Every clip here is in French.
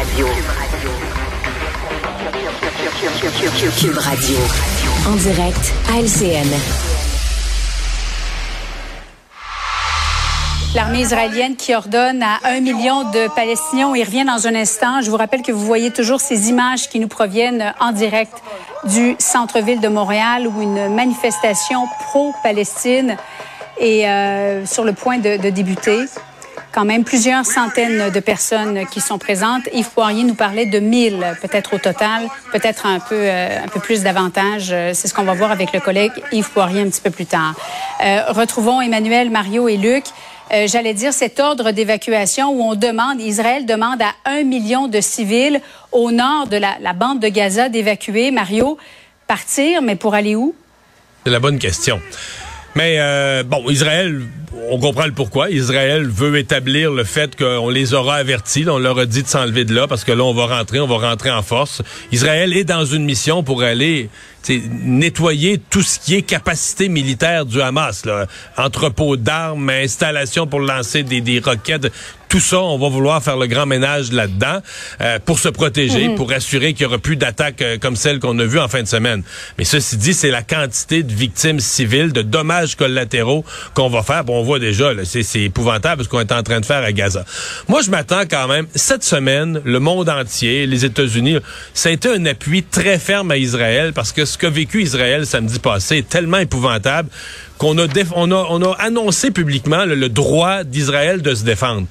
Radio. En direct à LCN. L'armée israélienne qui ordonne à un million de Palestiniens, y revient dans un instant. Je vous rappelle que vous voyez toujours ces images qui nous proviennent en direct du centre-ville de Montréal où une manifestation pro-Palestine est euh, sur le point de, débuter. Quand même plusieurs centaines de personnes qui sont présentes. Yves Poirier nous parlait de 1000 peut-être au total, peut-être un peu euh, un peu plus davantage. C'est ce qu'on va voir avec le collègue Yves Poirier un petit peu plus tard. Euh, retrouvons Emmanuel, Mario et Luc. Euh, j'allais dire, cet ordre d'évacuation où on demande, Israël demande à un million de civils au nord de la bande de Gaza d'évacuer. Mario, partir, mais pour aller où? C'est la bonne question. Mais euh, bon, Israël, on comprend le pourquoi. Israël veut établir le fait qu'on les aura avertis. On leur a dit de s'enlever de là parce que là, on va rentrer, on va rentrer en force. Israël est dans une mission pour aller nettoyer tout ce qui est capacité militaire du Hamas. Là. Entrepôt d'armes, installation pour lancer des, des roquettes. Tout ça, on va vouloir faire le grand ménage là-dedans euh, pour se protéger, mm -hmm. pour assurer qu'il n'y aura plus d'attaques euh, comme celle qu'on a vue en fin de semaine. Mais ceci dit, c'est la quantité de victimes civiles, de dommages collatéraux qu'on va faire. Bon, on voit déjà, c'est épouvantable ce qu'on est en train de faire à Gaza. Moi, je m'attends quand même, cette semaine, le monde entier, les États-Unis, ça a été un appui très ferme à Israël parce que ce qu'a vécu Israël samedi passé est tellement épouvantable qu'on a, on a, on a annoncé publiquement le, le droit d'Israël de se défendre.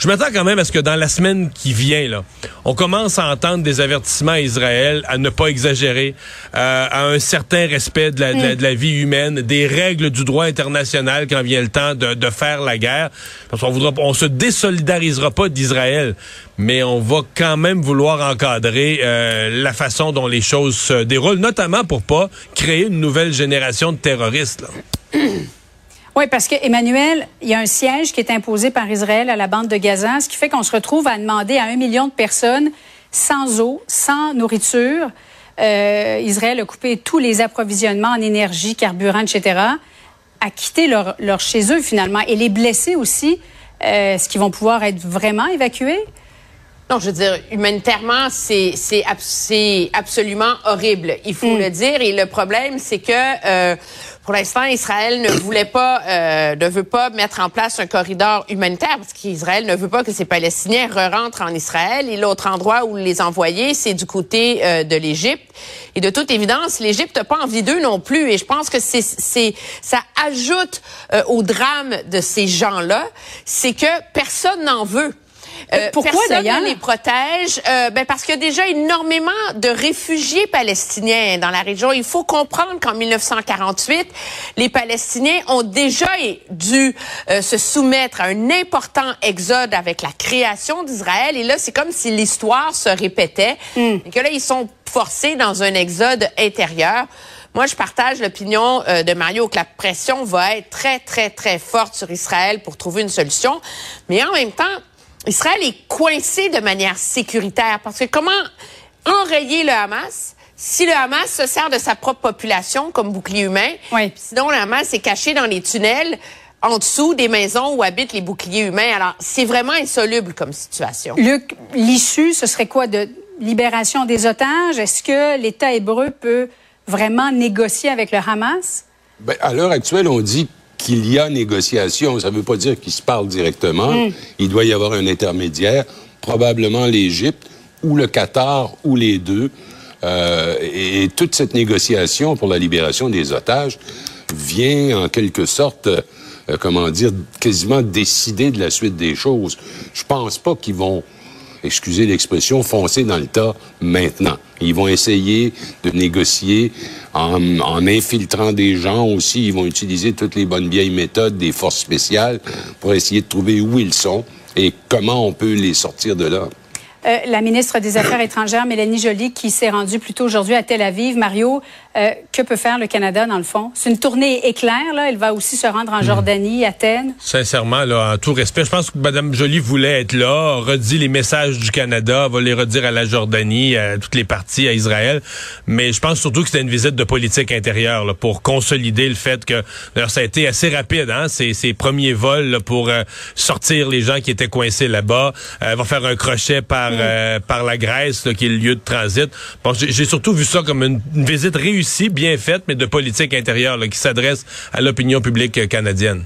Je m'attends quand même à ce que dans la semaine qui vient, là, on commence à entendre des avertissements à Israël à ne pas exagérer, euh, à un certain respect de la, de, la, de la, vie humaine, des règles du droit international quand vient le temps de, de faire la guerre. Parce qu'on voudra, on se désolidarisera pas d'Israël, mais on va quand même vouloir encadrer euh, la façon dont les choses se déroulent, notamment pour pas créer une nouvelle génération de terroristes. Là. Oui, parce que Emmanuel, il y a un siège qui est imposé par Israël à la bande de Gaza, ce qui fait qu'on se retrouve à demander à un million de personnes sans eau, sans nourriture. Euh, Israël a coupé tous les approvisionnements en énergie, carburant, etc., à quitter leur, chez eux finalement. Et les blessés aussi, euh, est-ce qu'ils vont pouvoir être vraiment évacués? Non, je veux dire, humanitairement, c'est c'est absolument horrible. Il faut mm. le dire. Et le problème, c'est que euh, pour l'instant, Israël ne voulait pas, euh, ne veut pas mettre en place un corridor humanitaire parce qu'Israël ne veut pas que ces Palestiniens re-rentrent en Israël. Et l'autre endroit où les envoyer, c'est du côté euh, de l'Égypte. Et de toute évidence, l'Égypte n'a pas envie d'eux non plus. Et je pense que c'est c'est ça ajoute euh, au drame de ces gens-là, c'est que personne n'en veut. Euh, Pourquoi d'ailleurs? les protège euh, ben parce qu'il y a déjà énormément de réfugiés palestiniens dans la région. Il faut comprendre qu'en 1948, les Palestiniens ont déjà dû euh, se soumettre à un important exode avec la création d'Israël. Et là, c'est comme si l'histoire se répétait mm. et que là, ils sont forcés dans un exode intérieur. Moi, je partage l'opinion euh, de Mario que la pression va être très, très, très forte sur Israël pour trouver une solution. Mais en même temps, Israël est coincé de manière sécuritaire parce que comment enrayer le Hamas si le Hamas se sert de sa propre population comme bouclier humain, oui. sinon le Hamas est caché dans les tunnels en dessous des maisons où habitent les boucliers humains. Alors, c'est vraiment insoluble comme situation. Luc, l'issue, ce serait quoi de libération des otages? Est-ce que l'État hébreu peut vraiment négocier avec le Hamas? Ben, à l'heure actuelle, on dit qu'il y a négociation. Ça ne veut pas dire qu'ils se parlent directement. Mm. Il doit y avoir un intermédiaire, probablement l'Égypte ou le Qatar ou les deux. Euh, et, et, toute cette négociation pour la libération des otages vient en quelque sorte, euh, comment dire, quasiment décider de la suite des choses. Je pense pas qu'ils vont excusez l'expression, foncer dans le tas maintenant. Ils vont essayer de négocier en, infiltrant des gens aussi. Ils vont utiliser toutes les bonnes vieilles méthodes des forces spéciales pour essayer de trouver où ils sont et comment on peut les sortir de là. Euh, la ministre des Affaires étrangères, Mélanie Joly, qui s'est rendue plus tôt aujourd'hui à Tel Aviv, Mario, Euh, que peut faire le Canada, dans le fond? C'est une tournée éclair, là. Elle va aussi se rendre en Hmm. Jordanie, Athènes. Sincèrement, là, en tout respect, je pense que Mme Joly voulait être là, redit les messages du Canada, va les redire à la Jordanie, à toutes les parties, à Israël. Mais je pense surtout que c'était une visite de politique intérieure là, pour consolider le fait que, d'ailleurs, ça a été assez rapide, hein, ces, ces premiers vols là, pour euh, sortir les gens qui étaient coincés là-bas. Euh, va faire un crochet par euh, par la Grèce, là, qui est le lieu de transit. Bon, j'ai j'ai surtout vu ça comme une, une visite réussie, bien faite, mais de politique intérieure qui s'adresse à l'opinion publique euh, canadienne.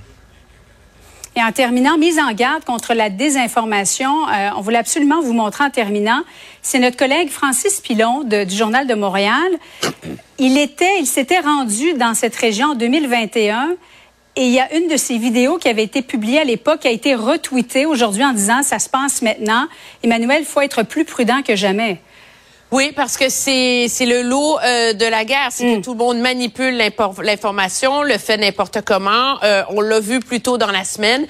Et en terminant, mise en garde contre la désinformation, euh, on voulait absolument vous montrer en terminant, c'est notre collègue Francis Pilon du Journal de Montréal. Il était, il s'était rendu dans cette région en 2021 et il y a une de ses vidéos qui avait été publiée à l'époque qui a été retweetée aujourd'hui en disant ça se passe maintenant. Emmanuel, faut être plus prudent que jamais. Oui, parce que c'est c'est le lot euh, de la guerre, c'est que tout le monde manipule l'information, le fait n'importe comment. Euh, on l'a vu plus tôt dans la semaine,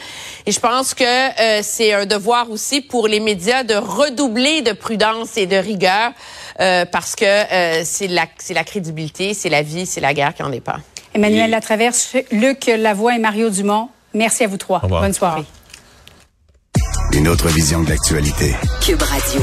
et je pense que euh, c'est un devoir aussi pour les médias de redoubler de prudence et de rigueur, euh, parce que euh, c'est la c'est la crédibilité, c'est la vie, c'est la guerre qui en dépend. Emmanuel Latraverse, Luc Lavoie et Mario Dumont, merci à vous trois. revoir. Bonne soirée. Une autre vision de l'actualité. Cube Radio.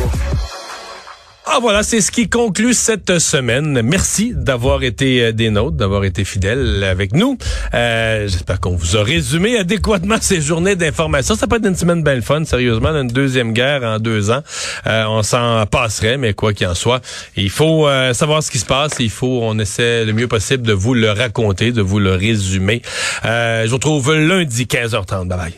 Ah voilà, c'est ce qui conclut cette semaine. Merci d'avoir été euh, des nôtres, d'avoir été fidèles avec nous. Euh, J'espère qu'on vous a résumé adéquatement ces journées d'information. Ça peut être une semaine bien fun, sérieusement, une deuxième guerre en deux ans. Euh, on s'en passerait, mais quoi qu'il en soit, il faut savoir ce qui se passe. Il faut, on essaie le mieux possible de vous le raconter, de vous le résumer. Je vous retrouve lundi 15h30. Bye bye.